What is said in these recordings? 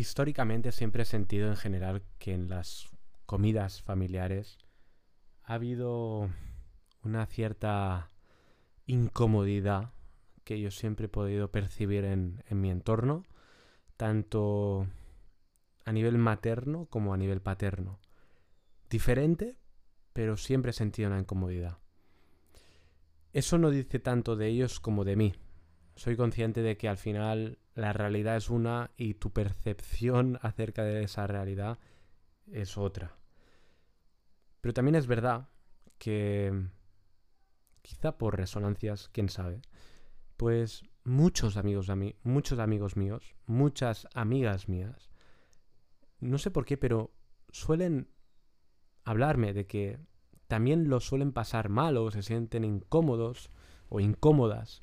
históricamente siempre he sentido en general que en las comidas familiares ha habido una cierta incomodidad que yo siempre he podido percibir en, mi entorno, tanto a nivel materno como a nivel paterno. Diferente, pero siempre he sentido una incomodidad. Eso no dice tanto de ellos como de mí. Soy consciente de que al final la realidad es una y tu percepción acerca de esa realidad es otra. Pero también es verdad que, quizá por resonancias, quién sabe, pues muchos amigos de mí, muchos amigos míos, muchas amigas mías, no sé por qué, pero suelen hablarme de que también lo suelen pasar mal o se sienten incómodos o incómodas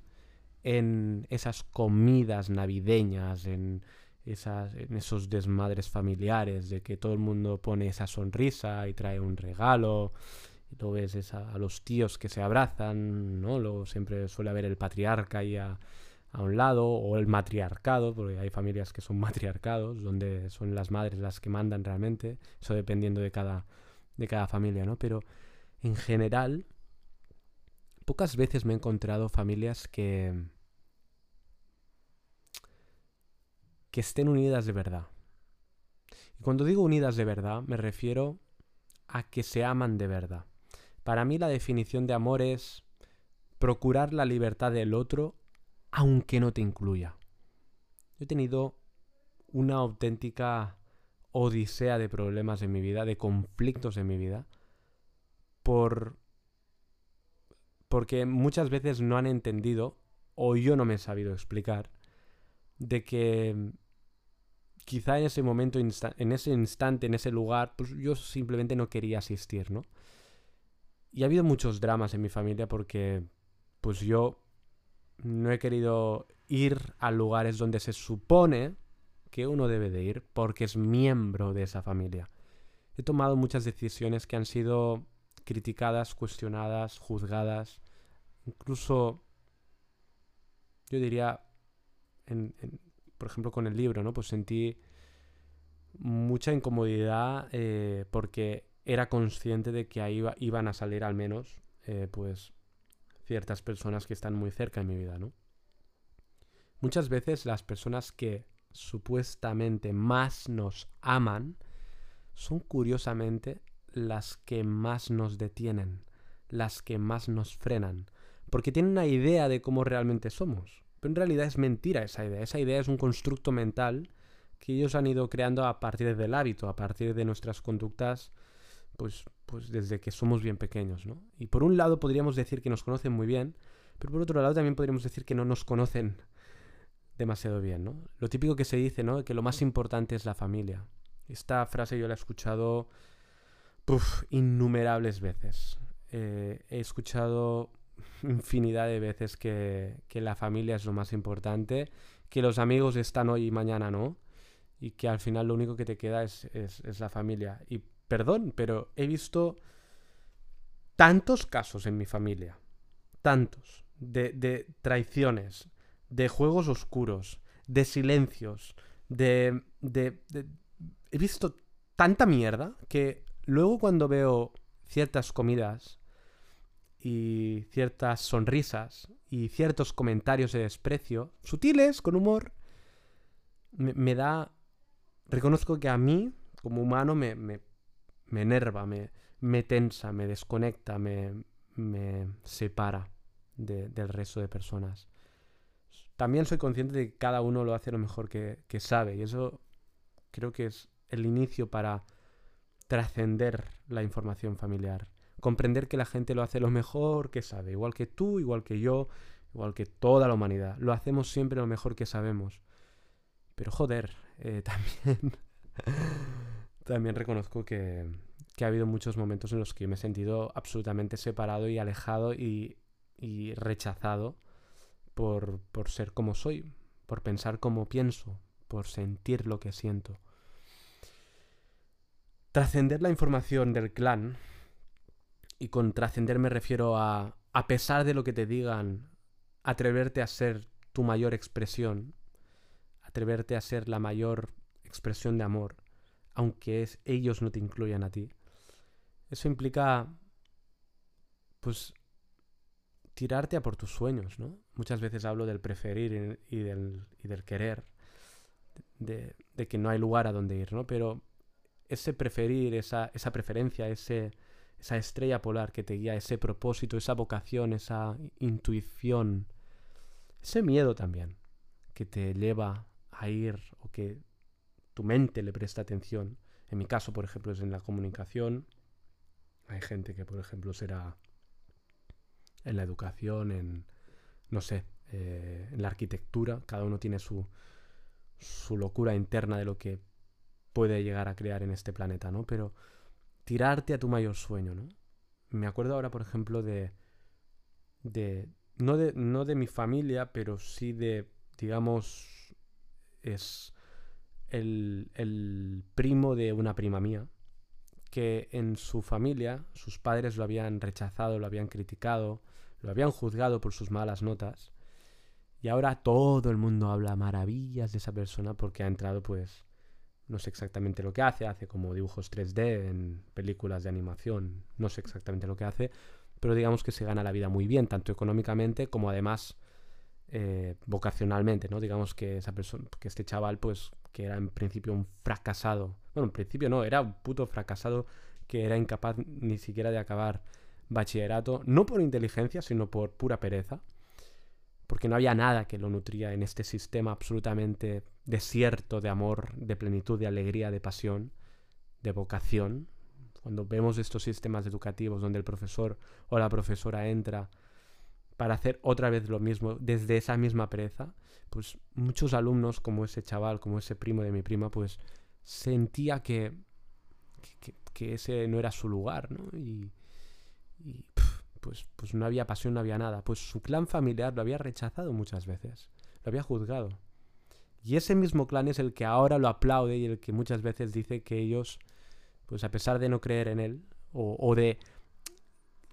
en esas comidas navideñas, en, esas, en esos desmadres familiares, de que todo el mundo pone esa sonrisa y trae un regalo, y luego ves a los tíos que se abrazan, ¿no? Luego siempre suele haber el patriarca ahí a, a un lado, o el matriarcado, porque hay familias que son matriarcados, donde son las madres las que mandan realmente, eso dependiendo de cada, de cada familia, ¿no? Pero en general, pocas veces me he encontrado familias que, que estén unidas de verdad. Y cuando digo unidas de verdad, me refiero a que se aman de verdad. Para mí la definición de amor es procurar la libertad del otro aunque no te incluya. Yo he tenido una auténtica odisea de problemas en mi vida, de conflictos en mi vida, por porque muchas veces no han entendido o yo no me he sabido explicar de que quizá en ese momento, en ese instante, en ese lugar, pues yo simplemente no quería asistir, ¿no? Y ha habido muchos dramas en mi familia porque pues yo no he querido ir a lugares donde se supone que uno debe de ir porque es miembro de esa familia. He tomado muchas decisiones que han sido criticadas, cuestionadas, juzgadas, incluso yo diría, por ejemplo con el libro, ¿no? Pues sentí mucha incomodidad eh, porque era consciente de que ahí iban a salir al menos eh, pues ciertas personas que están muy cerca en mi vida, ¿no? Muchas veces las personas que supuestamente más nos aman son curiosamente las que más nos detienen, las que más nos frenan, porque tienen una idea de cómo realmente somos. Pero en realidad es mentira esa idea, esa idea es un constructo mental que ellos han ido creando a partir del hábito, a partir de nuestras conductas pues, pues desde que somos bien pequeños, ¿no? Y por un lado podríamos decir que nos conocen muy bien, pero por otro lado también podríamos decir que no nos conocen demasiado bien, ¿no? Lo típico que se dice, ¿no? Que lo más importante es la familia. Esta frase yo la he escuchado innumerables veces. Eh, he escuchado infinidad de veces que, la familia es lo más importante, que los amigos están hoy y mañana no, y que al final lo único que te queda es, es, la familia. Y perdón, pero he visto tantos casos en mi familia, tantos, de, traiciones, de juegos oscuros, de silencios, de, de, He visto tanta mierda que luego cuando veo ciertas comidas y ciertas sonrisas y ciertos comentarios de desprecio, sutiles, con humor, me, da... Reconozco que a mí, como humano, me, me enerva, me, me tensa, me desconecta, me, me separa del resto de personas. También soy consciente de que cada uno lo hace lo mejor que sabe y eso creo que es el inicio para trascender la información familiar. Comprender que la gente lo hace lo mejor que sabe, igual que tú, igual que yo, igual que toda la humanidad. Lo hacemos siempre lo mejor que sabemos. Pero joder, eh, también también reconozco que, ha habido muchos momentos en los que me he sentido absolutamente separado y alejado y, rechazado por, por, ser como soy, por pensar como pienso, por sentir lo que siento. Trascender la información del clan, y con trascender me refiero a, a pesar de lo que te digan, atreverte a ser tu mayor expresión, atreverte a ser la mayor expresión de amor, aunque es, ellos no te incluyan a ti. Eso implica, pues, tirarte a por tus sueños, ¿no? Muchas veces hablo del preferir y del, y del querer, de, de, que no hay lugar a donde ir, ¿no? Pero ese preferir, esa, esa preferencia, ese, esa estrella polar que te guía, ese propósito, esa vocación, esa intuición, ese miedo también que te lleva a ir o que tu mente le presta atención. En mi caso, por ejemplo, es en la comunicación. Hay gente que, por ejemplo, será en la educación, en, no sé, eh, en la arquitectura. Cada uno tiene su, su locura interna de lo que puede llegar a crear en este planeta, ¿no? Pero tirarte a tu mayor sueño, ¿no? Me acuerdo ahora, por ejemplo, de, de, no de, no de mi familia, pero sí de, digamos, es el, el primo de una prima mía, que en su familia sus padres lo habían rechazado, lo habían criticado, lo habían juzgado por sus malas notas. Y ahora todo el mundo habla maravillas de esa persona porque ha entrado pues no sé exactamente lo que hace, hace como dibujos 3D en películas de animación, no sé exactamente lo que hace, pero digamos que se gana la vida muy bien, tanto económicamente como además eh, vocacionalmente, ¿no? Digamos que esa persona, que este chaval, pues, que era en principio un fracasado, bueno, en principio no, era un puto fracasado que era incapaz ni siquiera de acabar bachillerato, no por inteligencia, sino por pura pereza porque no había nada que lo nutría en este sistema absolutamente desierto de amor, de plenitud, de alegría, de pasión, de vocación. Cuando vemos estos sistemas educativos donde el profesor o la profesora entra para hacer otra vez lo mismo desde esa misma pereza, pues muchos alumnos, como ese chaval, como ese primo de mi prima, pues sentía que, que, ese no era su lugar, ¿no? Y, y pues, pues no había pasión, no había nada. Pues su clan familiar lo había rechazado muchas veces, lo había juzgado. Y ese mismo clan es el que ahora lo aplaude y el que muchas veces dice que ellos, pues a pesar de no creer en él, o, de...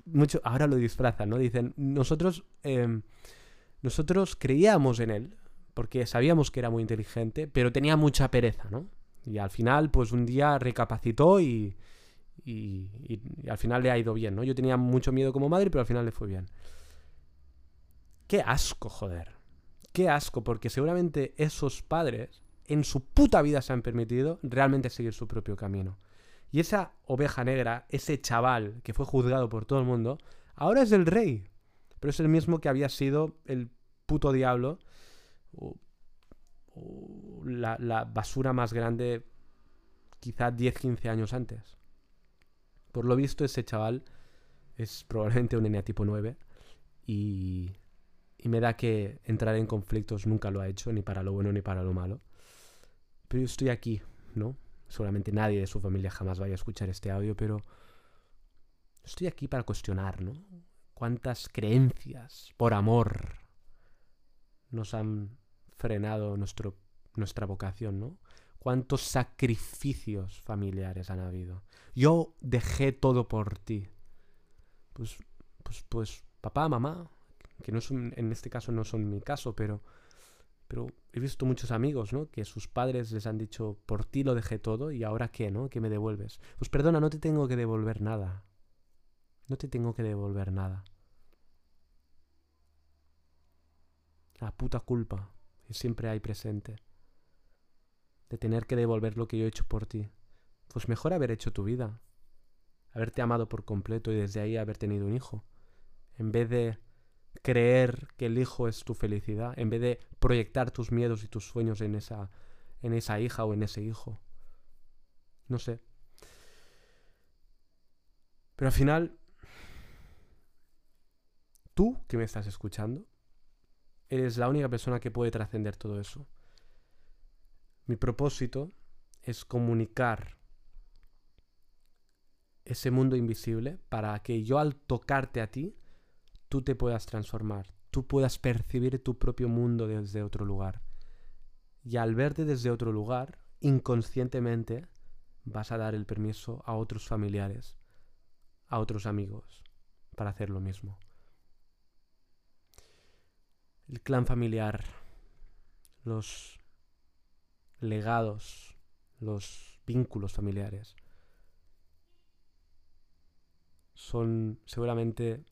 Mucho, ahora lo disfrazan, ¿no? Dicen, nosotros, em, nosotros creíamos en él, porque sabíamos que era muy inteligente, pero tenía mucha pereza, ¿no? Y al final, pues un día recapacitó y, y, al final le ha ido bien, ¿no? Yo tenía mucho miedo como madre, pero al final le fue bien. Qué asco, joder. Qué asco, porque seguramente esos padres en su puta vida se han permitido realmente seguir su propio camino. Y esa oveja negra, ese chaval que fue juzgado por todo el mundo, ahora es el rey. Pero es el mismo que había sido el puto diablo. la, la basura más grande quizá 10-15 años antes. Por lo visto, ese chaval es probablemente un tipo 9 y, y me da que entrar en conflictos nunca lo ha hecho, ni para lo bueno ni para lo malo. Pero yo estoy aquí, ¿no? Seguramente nadie de su familia jamás vaya a escuchar este audio, pero estoy aquí para cuestionar, ¿no? ¿Cuántas creencias por amor nos han frenado nuestro, nuestra vocación, ¿no? Cuántos sacrificios familiares han habido. Yo dejé todo por ti. Pues, pues, pues, papá, mamá, que no son, en este caso no son mi caso, pero, pero he visto muchos amigos, ¿no? Que sus padres les han dicho, por ti lo dejé todo y ahora qué, ¿no? ¿Qué me devuelves? Pues perdona, no te tengo que devolver nada. No te tengo que devolver nada. La puta culpa siempre hay presente tener que devolver lo que yo he hecho por ti. Pues mejor haber hecho tu vida, haberte amado por completo y desde ahí haber tenido un hijo, en vez de creer que el hijo es tu felicidad, en vez de proyectar tus miedos y tus sueños en esa, en esa hija o en ese hijo. No sé. Pero al final, tú que me estás escuchando, eres la única persona que puede trascender todo eso. Mi propósito es comunicar ese mundo invisible para que yo al tocarte a ti, tú te puedas transformar, tú puedas percibir tu propio mundo desde otro lugar. Y al verte desde otro lugar, inconscientemente vas a dar el permiso a otros familiares, a otros amigos, para hacer lo mismo. El clan familiar, los legados los vínculos familiares son seguramente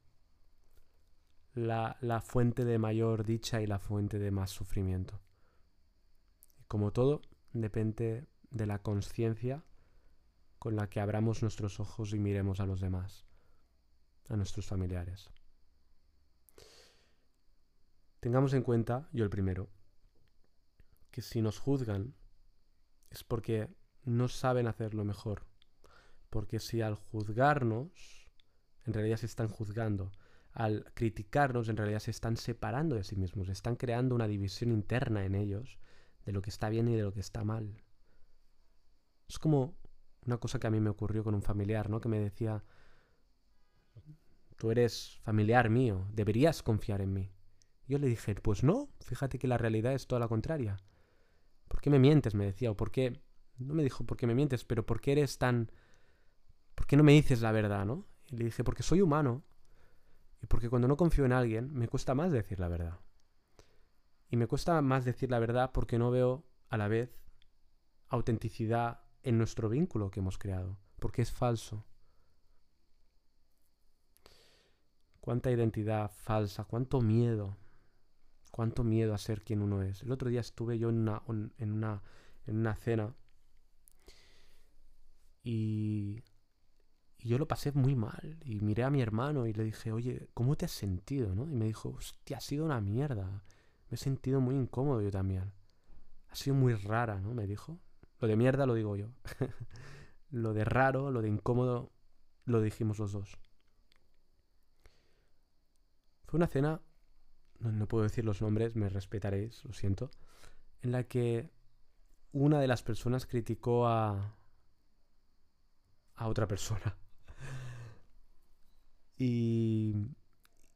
la, la, fuente de mayor dicha y la fuente de más sufrimiento. Como todo, depende de la conciencia con la que abramos nuestros ojos y miremos a los demás, a nuestros familiares. Tengamos en cuenta, yo el primero, que si nos juzgan es porque no saben hacerlo mejor. Porque si al juzgarnos, en realidad se están juzgando. Al criticarnos, en realidad se están separando de sí mismos. Están creando una división interna en ellos de lo que está bien y de lo que está mal. Es como una cosa que a mí me ocurrió con un familiar, ¿no? Que me decía, tú eres familiar mío, deberías confiar en mí. Yo le dije, pues no, fíjate que la realidad es toda la contraria. ¿Por qué me mientes? me decía, o por qué... No me dijo por qué me mientes, pero ¿por qué eres tan... ¿Por qué no me dices la verdad, no? Y le dije, porque soy humano. Y porque cuando no confío en alguien, me cuesta más decir la verdad. Y me cuesta más decir la verdad porque no veo a la vez autenticidad en nuestro vínculo que hemos creado. Porque es falso. Cuánta identidad falsa, cuánto miedo cuánto miedo a ser quien uno es. El otro día estuve yo en una, en una, en una cena y, y, yo lo pasé muy mal. Y miré a mi hermano y le dije, oye, ¿cómo te has sentido? ¿no? Y me dijo, hostia, ha sido una mierda. Me he sentido muy incómodo yo también. Ha sido muy rara, ¿no? Me dijo. Lo de mierda lo digo yo. lo de raro, lo de incómodo, lo dijimos los dos. Fue una cena no, puedo decir los nombres, me respetaréis, lo siento, en la que una de las personas criticó a, a otra persona. Y,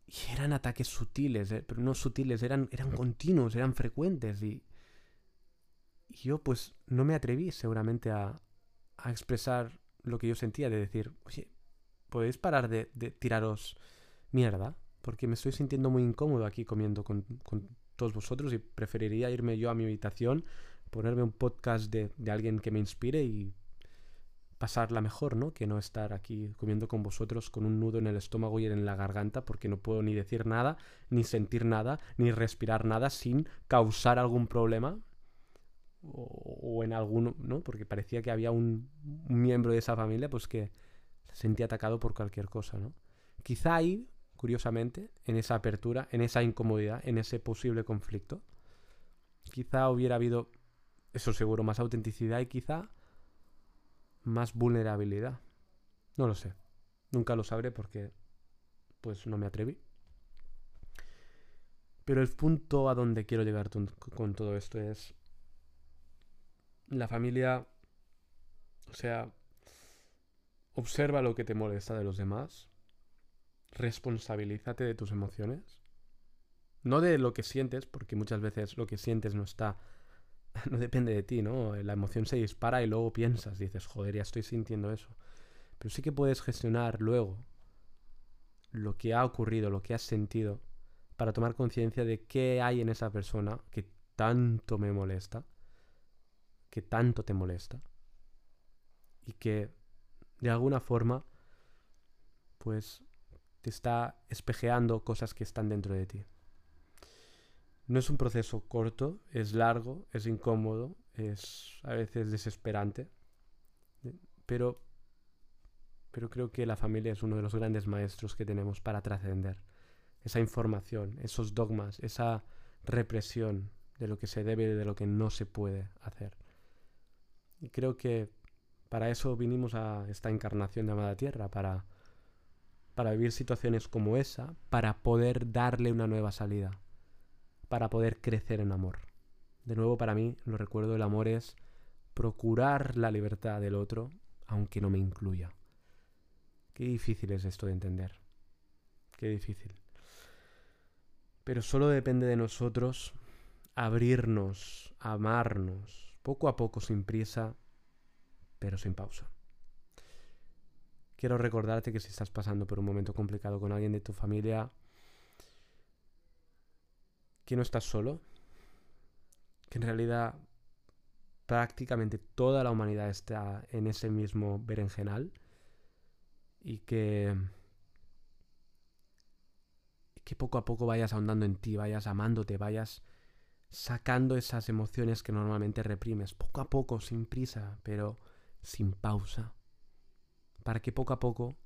y eran ataques sutiles, eh, pero no sutiles, eran, eran continuos, eran frecuentes. Y, y yo pues no me atreví seguramente a, a, expresar lo que yo sentía, de decir, oye, ¿podéis parar de, de tiraros mierda? Porque me estoy sintiendo muy incómodo aquí comiendo con, todos vosotros y preferiría irme yo a mi habitación, ponerme un podcast de, alguien que me inspire y pasarla mejor, ¿no? Que no estar aquí comiendo con vosotros con un nudo en el estómago y en la garganta porque no puedo ni decir nada, ni sentir nada, ni respirar nada sin causar algún problema o, en alguno, ¿no? Porque parecía que había un, miembro de esa familia pues que se sentía atacado por cualquier cosa, ¿no? Quizá ahí curiosamente, en esa apertura, en esa incomodidad, en ese posible conflicto. Quizá hubiera habido, eso seguro, más autenticidad y quizá más vulnerabilidad. No lo sé. Nunca lo sabré porque pues no me atreví. Pero el punto a donde quiero llegar con todo esto es la familia, o sea, observa lo que te molesta de los demás, responsabilízate de tus emociones. No de lo que sientes, porque muchas veces lo que sientes no está. no depende de ti, ¿no? La emoción se dispara y luego piensas, dices, joder, ya estoy sintiendo eso. Pero sí que puedes gestionar luego lo que ha ocurrido, lo que has sentido, para tomar conciencia de qué hay en esa persona que tanto me molesta, que tanto te molesta, y que de alguna forma, pues está espejeando cosas que están dentro de ti. No es un proceso corto, es largo, es incómodo, es a veces desesperante, pero, pero creo que la familia es uno de los grandes maestros que tenemos para trascender esa información, esos dogmas, esa represión de lo que se debe y de lo que no se puede hacer. Y creo que para eso vinimos a esta encarnación llamada Tierra, para para vivir situaciones como esa, para poder darle una nueva salida, para poder crecer en amor. De nuevo, para mí, lo recuerdo, el amor es procurar la libertad del otro, aunque no me incluya. Qué difícil es esto de entender. Qué difícil. Pero solo depende de nosotros abrirnos, amarnos, poco a poco, sin prisa, pero sin pausa quiero recordarte que si estás pasando por un momento complicado con alguien de tu familia, que no estás solo, que en realidad prácticamente toda la humanidad está en ese mismo berenjenal y que, que poco a poco vayas ahondando en ti, vayas amándote, vayas sacando esas emociones que normalmente reprimes, poco a poco, sin prisa, pero sin pausa, para que poco a poco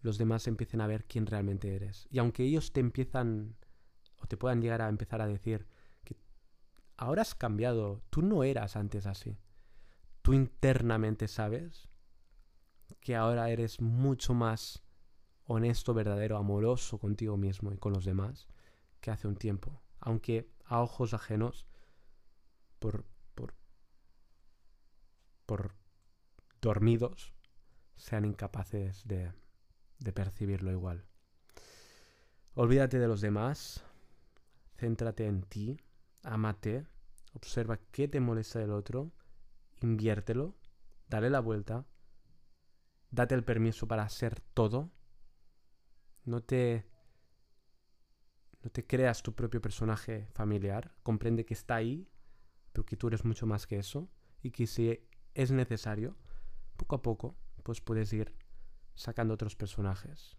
los demás empiecen a ver quién realmente eres. Y aunque ellos te empiezan o te puedan llegar a empezar a decir que ahora has cambiado, tú no eras antes así. Tú internamente sabes que ahora eres mucho más honesto, verdadero, amoroso contigo mismo y con los demás que hace un tiempo. Aunque a ojos ajenos, por, por, por dormidos, sean incapaces de, percibirlo igual. Olvídate de los demás, céntrate en ti, amate, observa qué te molesta del otro, inviértelo, dale la vuelta, date el permiso para hacer todo, no te no te creas tu propio personaje familiar, comprende que está ahí, pero que tú eres mucho más que eso y que si es necesario, poco a poco, pues puedes ir sacando otros personajes.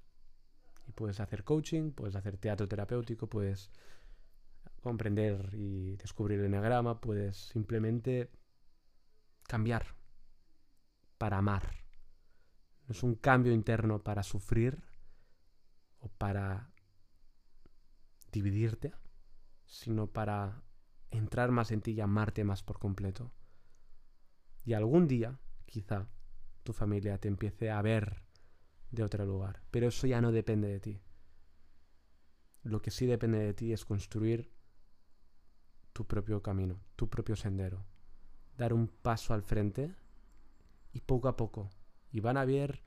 Y puedes hacer coaching, puedes hacer teatro terapéutico, puedes comprender y descubrir el enagrama, puedes simplemente cambiar para amar. No es un cambio interno para sufrir o para dividirte, sino para entrar más en ti y amarte más por completo. Y algún día, quizá, tu familia te empiece a ver de otro lugar. Pero eso ya no depende de ti. Lo que sí depende de ti es construir tu propio camino, tu propio sendero. Dar un paso al frente y poco a poco. Y van a haber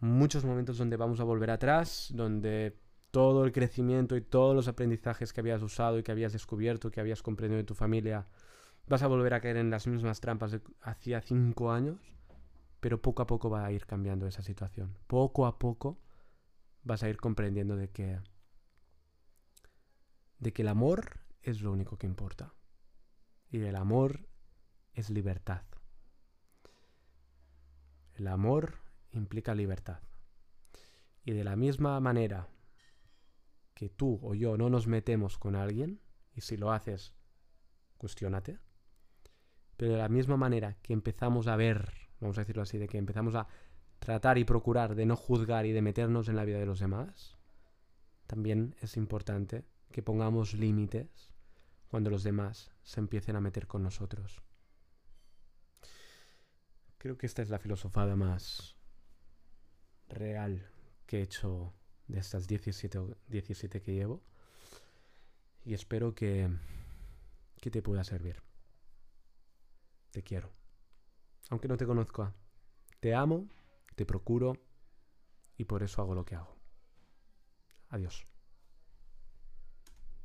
muchos momentos donde vamos a volver atrás, donde todo el crecimiento y todos los aprendizajes que habías usado y que habías descubierto, que habías comprendido de tu familia, vas a volver a caer en las mismas trampas de hacía cinco años pero poco a poco va a ir cambiando esa situación. Poco a poco vas a ir comprendiendo de que de que el amor es lo único que importa. Y el amor es libertad. El amor implica libertad. Y de la misma manera que tú o yo no nos metemos con alguien, y si lo haces, cuestionate, pero de la misma manera que empezamos a ver vamos a decirlo así, de que empezamos a tratar y procurar de no juzgar y de meternos en la vida de los demás, también es importante que pongamos límites cuando los demás se empiecen a meter con nosotros. Creo que esta es la filosofada más real que he hecho de estas 17, 17 que llevo y espero que, que te pueda servir. Te quiero aunque no te conozca. Te amo, te procuro y por eso hago lo que hago. Adiós.